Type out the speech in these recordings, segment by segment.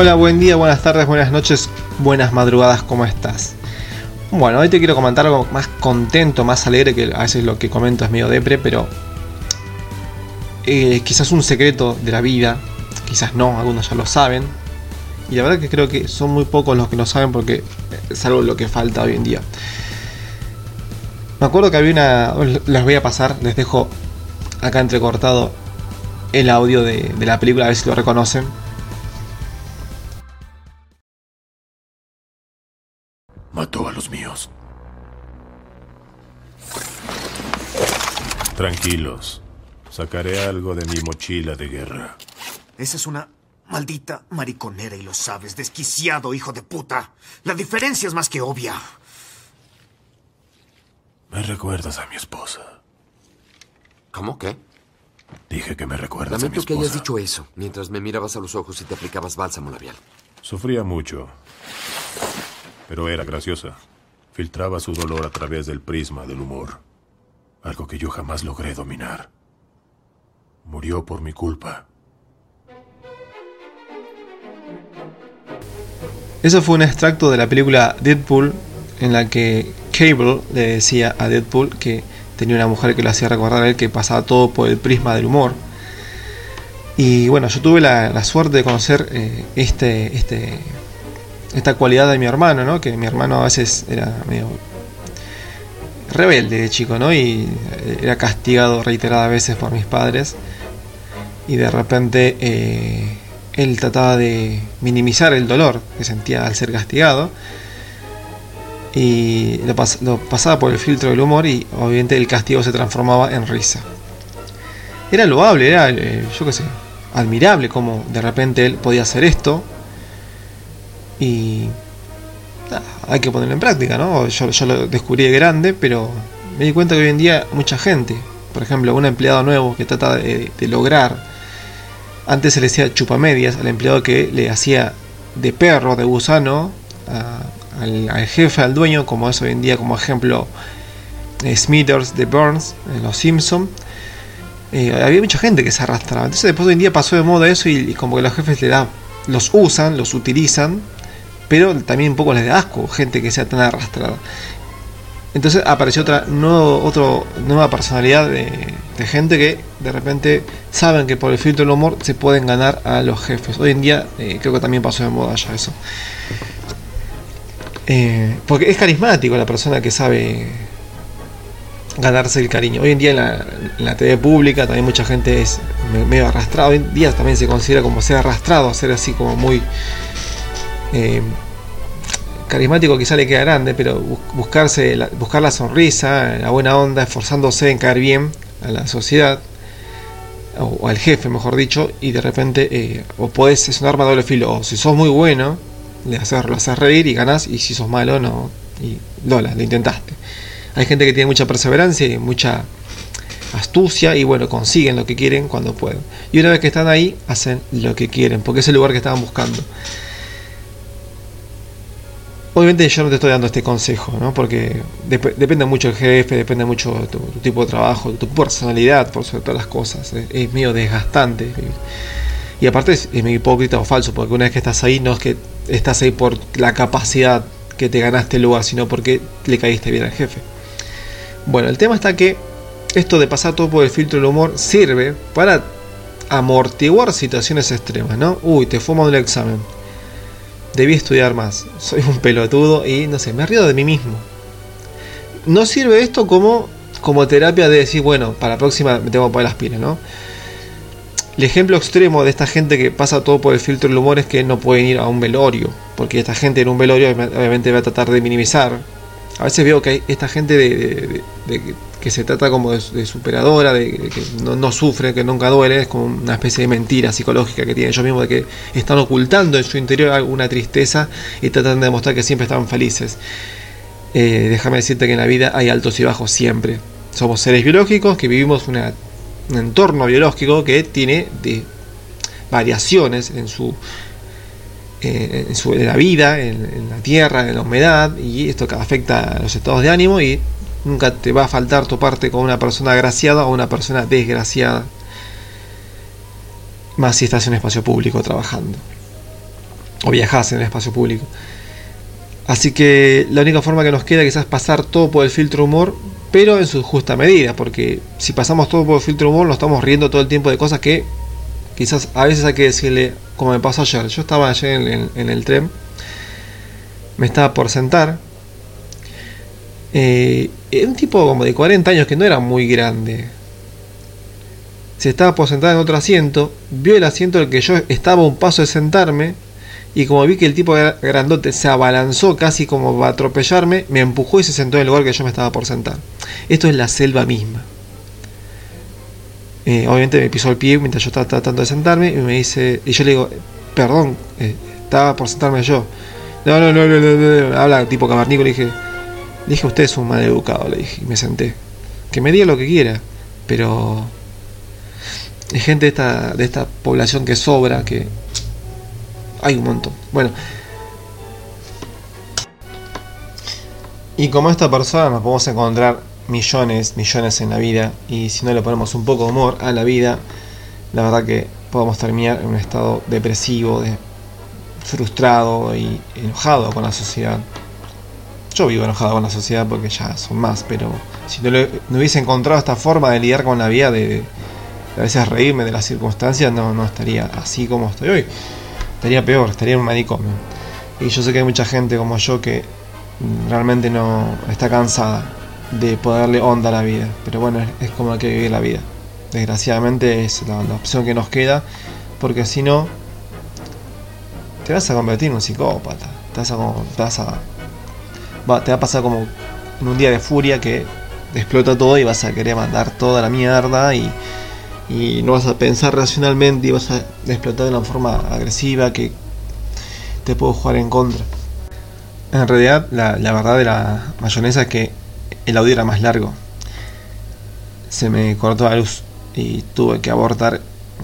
Hola, buen día, buenas tardes, buenas noches, buenas madrugadas, ¿cómo estás? Bueno, hoy te quiero comentar algo más contento, más alegre, que a veces lo que comento es medio depre, pero eh, quizás un secreto de la vida, quizás no, algunos ya lo saben, y la verdad que creo que son muy pocos los que lo saben porque es algo lo que falta hoy en día. Me acuerdo que había una... Les voy a pasar, les dejo acá entrecortado el audio de la película, a ver si lo reconocen. Mató a los míos. Tranquilos. Sacaré algo de mi mochila de guerra. Esa es una maldita mariconera y lo sabes, desquiciado hijo de puta. La diferencia es más que obvia. Me recuerdas a mi esposa. ¿Cómo qué? Dije que me recuerdas a mi Lamento que esposa. hayas dicho eso mientras me mirabas a los ojos y te aplicabas bálsamo labial. Sufría mucho. Pero era graciosa. Filtraba su dolor a través del prisma del humor. Algo que yo jamás logré dominar. Murió por mi culpa. Eso fue un extracto de la película Deadpool en la que Cable le decía a Deadpool que tenía una mujer que lo hacía recordar a él que pasaba todo por el prisma del humor. Y bueno, yo tuve la, suerte de conocer eh, este, este, esta cualidad de mi hermano, ¿no? Que mi hermano a veces era medio rebelde de chico, ¿no? Y eh, era castigado reiteradas veces por mis padres. Y de repente eh, él trataba de minimizar el dolor que sentía al ser castigado. Y lo, lo pasaba por el filtro del humor y obviamente el castigo se transformaba en risa. Era loable, era, eh, yo qué sé, admirable como de repente él podía hacer esto. Y nada, hay que ponerlo en práctica, ¿no? Yo, yo lo descubrí de grande, pero me di cuenta que hoy en día mucha gente, por ejemplo, un empleado nuevo que trata de, lograr, antes se le decía chupamedias al empleado que le hacía de perro, de gusano, al, jefe, al dueño, como es hoy en día, como ejemplo, eh, Smithers de Burns, en Los Simpson. Eh, había mucha gente que se arrastraba. Entonces después hoy en día pasó de moda eso y, y como que los jefes le da, los usan, los utilizan, pero también un poco les da asco gente que sea tan arrastrada. Entonces apareció otra nueva personalidad de, gente que de repente saben que por el filtro del humor se pueden ganar a los jefes. Hoy en día eh, creo que también pasó de moda ya eso. Eh, porque es carismático la persona que sabe ganarse el cariño. Hoy en día en la, en la TV pública también mucha gente es me- medio arrastrado. Hoy en día también se considera como ser arrastrado, ser así como muy eh, carismático quizá le queda grande, pero bus- buscarse la, buscar la sonrisa, la buena onda, esforzándose en caer bien a la sociedad o, o al jefe, mejor dicho, y de repente eh, o podés, es un arma de doble filo, o si sos muy bueno, le haces, lo haces reír y ganás, y si sos malo, no, y lola, lo intentaste. Hay gente que tiene mucha perseverancia y mucha astucia y bueno, consiguen lo que quieren cuando pueden. Y una vez que están ahí, hacen lo que quieren, porque es el lugar que estaban buscando. Obviamente yo no te estoy dando este consejo, ¿no? Porque dep- depende mucho del jefe, depende mucho de tu, tu tipo de trabajo, de tu personalidad, por sobre todas las cosas. Es, es medio desgastante. Y aparte es, es medio hipócrita o falso, porque una vez que estás ahí, no es que estás ahí por la capacidad que te ganaste el lugar, sino porque le caíste bien al jefe. Bueno, el tema está que esto de pasar todo por el filtro del humor sirve para amortiguar situaciones extremas, ¿no? Uy, te fue mal el examen. Debí estudiar más. Soy un pelotudo y no sé, me río de mí mismo. No sirve esto como, como terapia de decir, bueno, para la próxima me tengo que poner las pilas, ¿no? El ejemplo extremo de esta gente que pasa todo por el filtro del humor es que no pueden ir a un velorio. Porque esta gente en un velorio obviamente va a tratar de minimizar. A veces veo que hay esta gente de, que se trata como de, superadora, de, que no, sufre, que nunca duele, es como una especie de mentira psicológica que tienen ellos mismos de que están ocultando en su interior alguna tristeza y tratan de demostrar que siempre están felices. Eh, déjame decirte que en la vida hay altos y bajos siempre. Somos seres biológicos que vivimos un entorno biológico que tiene variaciones en su eh, en, la vida, en, la tierra, en la humedad, y esto afecta a los estados de ánimo y nunca te va a faltar toparte con una persona agraciada o una persona desgraciada. Más si estás en un espacio público trabajando. o viajás en el espacio público. Así que la única forma que nos queda quizás pasar todo por el filtro humor, pero en su justa medida, porque si pasamos todo por el filtro humor nos estamos riendo todo el tiempo de cosas que quizás a veces hay que decirle, como me pasó ayer, yo estaba ayer en, el tren, me estaba por sentar, eh, un tipo como de 40 años que no era muy grande. Se estaba por sentar en otro asiento, vio el asiento en el que yo estaba a un paso de sentarme y como vi que el tipo grandote se abalanzó casi como va a atropellarme, me empujó y se sentó en el lugar que yo me estaba por sentar. Esto es la selva misma. Eh, obviamente me pisó el pie mientras yo estaba tratando de sentarme y me dice, y yo le digo, perdón, eh, estaba por sentarme yo. No, no, no, no, no, no, habla tipo cavernícola, le dije, le dije, usted es un mal educado, le dije, y me senté. Que me diga lo que quiera, pero hay gente esta, de esta población que sobra, que hay un montón. Bueno. Y como esta persona nos podemos encontrar millones, millones en la vida, y si no le ponemos un poco de humor a la vida, la verdad que podemos terminar en un estado depresivo, de, frustrado y enojado con la sociedad. Yo vivo enojado con la sociedad porque ya son más, pero si no, no hubiese encontrado esta forma de lidiar con la vida, de, de, a veces reírme de las circunstancias, no, no estaría así como estoy hoy estaría peor, estaría en un manicomio. Y yo sé que hay mucha gente como yo que realmente no está cansada de poderle onda a la vida. Pero bueno, es, como hay que vivir la vida. Desgraciadamente es la, opción que nos queda, porque si no, te vas a convertir en un psicópata. Te vas a, te vas a, te va a pasar como en un día de furia que explota todo y vas a querer mandar toda la mierda y y no vas a pensar racionalmente y vas a explotar de una forma agresiva que te puedo jugar en contra. En realidad, la, la verdad de la mayonesa es que el audio era más largo. Se me cortó la luz y tuve que abortar.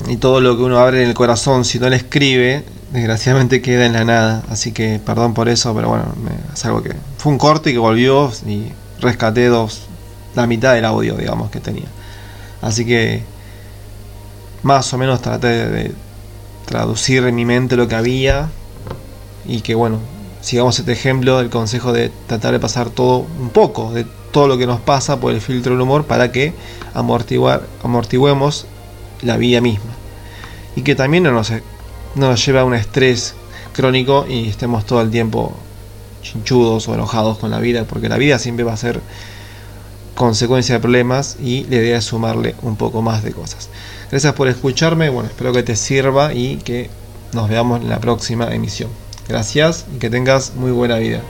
Y todo lo que uno abre en el corazón, si no le escribe, desgraciadamente queda en la nada. Así que perdón por eso, pero bueno, me, es algo que fue un corte y que volvió y rescaté dos, la mitad del audio, digamos, que tenía. Así que más o menos traté de traducir en mi mente lo que había y que bueno, sigamos este ejemplo, el consejo de tratar de pasar todo un poco de todo lo que nos pasa por el filtro del humor para que amortiguar, amortiguemos la vida misma y que también no nos, no nos lleve a un estrés crónico y estemos todo el tiempo chinchudos o enojados con la vida porque la vida siempre va a ser consecuencia de problemas y la idea es sumarle un poco más de cosas. Gracias por escucharme, bueno, espero que te sirva y que nos veamos en la próxima emisión. Gracias y que tengas muy buena vida.